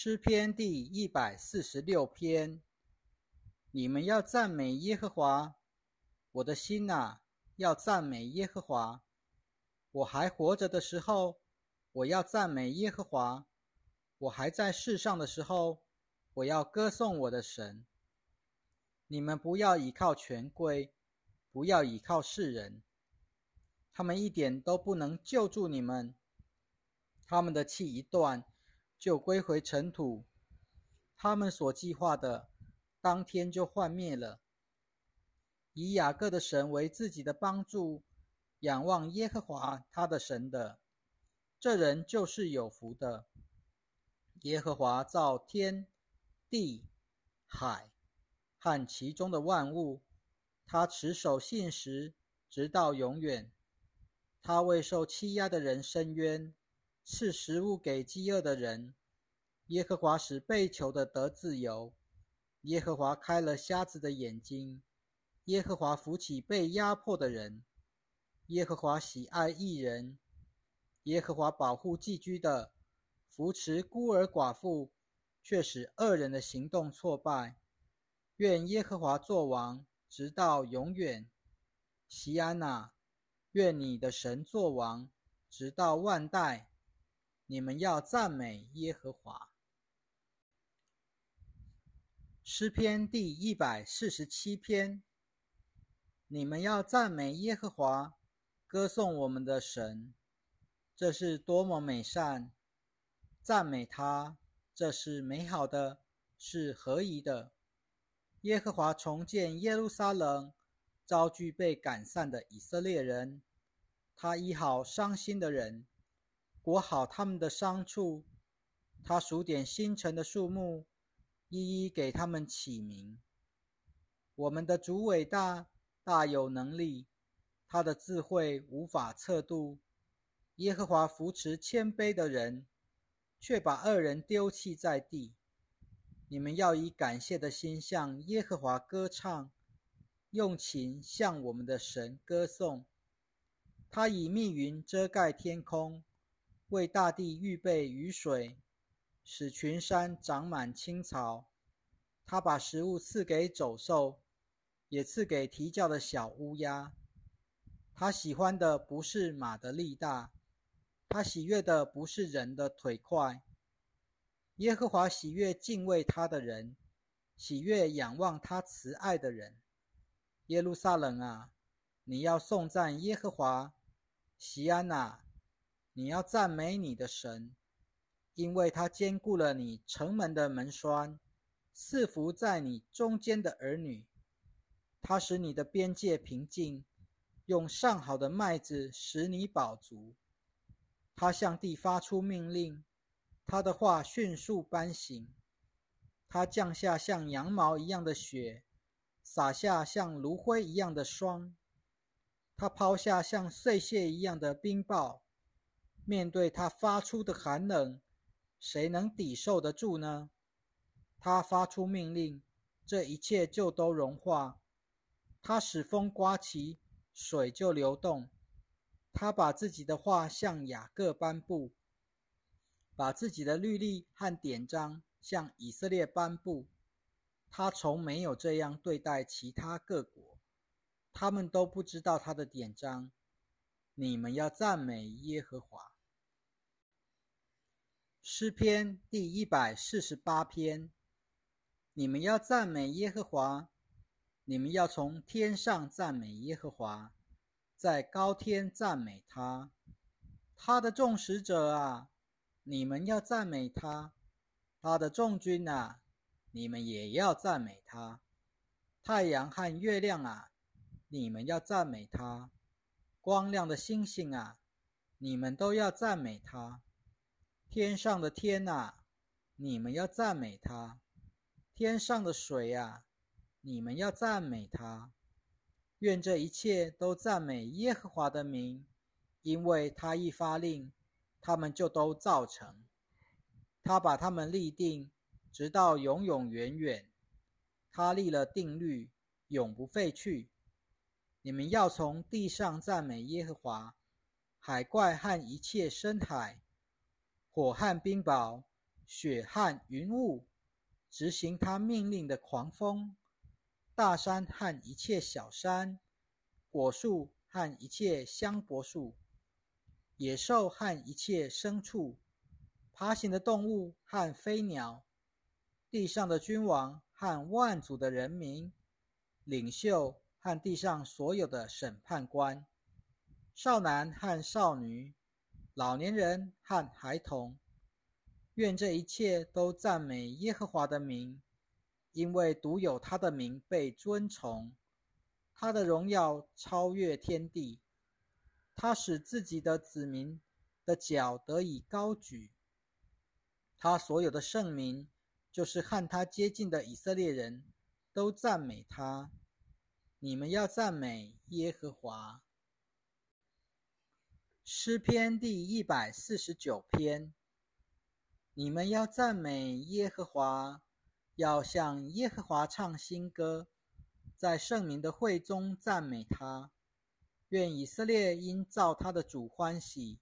诗篇第一百四十六篇：你们要赞美耶和华，我的心呐，要赞美耶和华。我还活着的时候，我要赞美耶和华；我还在世上的时候，我要歌颂我的神。你们不要倚靠权贵，不要倚靠世人，他们一点都不能救助你们。他们的气一断。就归回尘土，他们所计划的，当天就幻灭了。以雅各的神为自己的帮助，仰望耶和华他的神的，这人就是有福的。耶和华造天地海和其中的万物，他持守信实，直到永远。他为受欺压的人伸冤。赐食物给饥饿的人，耶和华使被囚的得自由，耶和华开了瞎子的眼睛，耶和华扶起被压迫的人，耶和华喜爱义人，耶和华保护寄居的，扶持孤儿寡妇，却使恶人的行动挫败。愿耶和华作王，直到永远。西安娜，愿你的神作王，直到万代。你们要赞美耶和华。诗篇第一百四十七篇。你们要赞美耶和华，歌颂我们的神，这是多么美善！赞美他，这是美好的，是合宜的。耶和华重建耶路撒冷，遭拒被赶散的以色列人，他医好伤心的人。裹好他们的伤处，他数点星辰的数目，一一给他们起名。我们的主伟大，大有能力，他的智慧无法测度。耶和华扶持谦卑的人，却把恶人丢弃在地。你们要以感谢的心向耶和华歌唱，用琴向我们的神歌颂。他以密云遮盖天空。为大地预备雨水，使群山长满青草。他把食物赐给走兽，也赐给啼叫的小乌鸦。他喜欢的不是马的力大，他喜悦的不是人的腿快。耶和华喜悦敬畏他的人，喜悦仰望他慈爱的人。耶路撒冷啊，你要颂赞耶和华；西安啊。你要赞美你的神，因为他兼顾了你城门的门栓，赐福在你中间的儿女。他使你的边界平静，用上好的麦子使你饱足。他向地发出命令，他的话迅速颁行。他降下像羊毛一样的雪，洒下像炉灰一样的霜。他抛下像碎屑一样的冰雹。面对他发出的寒冷，谁能抵受得住呢？他发出命令，这一切就都融化。他使风刮起，水就流动。他把自己的话向雅各颁布，把自己的律例和典章向以色列颁布。他从没有这样对待其他各国，他们都不知道他的典章。你们要赞美耶和华。诗篇第一百四十八篇：你们要赞美耶和华，你们要从天上赞美耶和华，在高天赞美他。他的众使者啊，你们要赞美他；他的众军啊，你们也要赞美他。太阳和月亮啊，你们要赞美他；光亮的星星啊，你们都要赞美他。天上的天呐，你们要赞美他；天上的水啊，你们要赞美他。愿这一切都赞美耶和华的名，因为他一发令，他们就都造成。他把他们立定，直到永永远远。他立了定律，永不废去。你们要从地上赞美耶和华，海怪和一切深海。火和冰雹，雪和云雾，执行他命令的狂风，大山和一切小山，果树和一切香柏树，野兽和一切牲畜，爬行的动物和飞鸟，地上的君王和万族的人民，领袖和地上所有的审判官，少男和少女，老年人和孩童。愿这一切都赞美耶和华的名，因为独有他的名被尊崇，他的荣耀超越天地。他使自己的子民的脚得以高举，他所有的圣名，就是和他接近的以色列人都赞美他。你们要赞美耶和华。诗篇第一百四十九篇。你们要赞美耶和华，要向耶和华唱新歌，在圣明的会中赞美他。愿以色列因造他的主欢喜，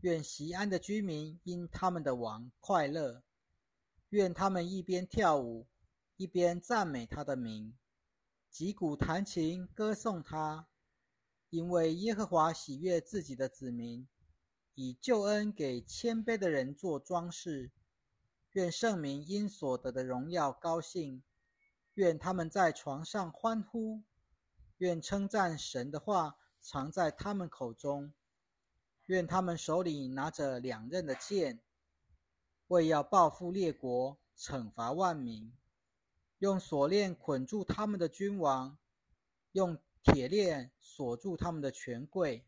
愿西安的居民因他们的王快乐。愿他们一边跳舞，一边赞美他的名，击鼓弹琴歌颂他，因为耶和华喜悦自己的子民。以救恩给谦卑的人做装饰，愿圣明因所得的荣耀高兴，愿他们在床上欢呼，愿称赞神的话常在他们口中，愿他们手里拿着两刃的剑，为要报复列国，惩罚万民，用锁链捆住他们的君王，用铁链锁住他们的权贵。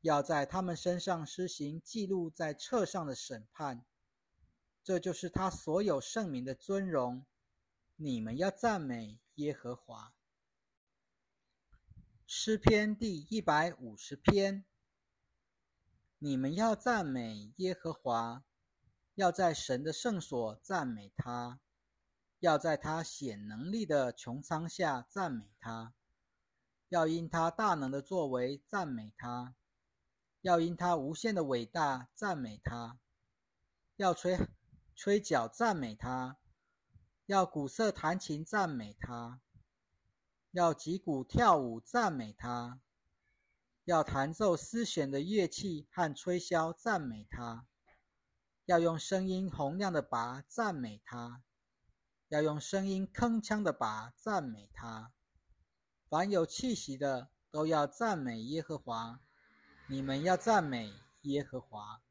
要在他们身上施行记录在册上的审判，这就是他所有圣名的尊荣。你们要赞美耶和华。诗篇第一百五十篇。你们要赞美耶和华，要在神的圣所赞美他，要在他显能力的穹苍下赞美他，要因他大能的作为赞美他。要因他无限的伟大赞美他，要吹吹角赞美他，要鼓瑟弹琴赞美他，要击鼓跳舞赞美他，要弹奏丝弦的乐器和吹箫赞美他，要用声音洪亮的拔赞美他，要用声音铿锵的拔赞美他。凡有气息的都要赞美耶和华。你们要赞美耶和华。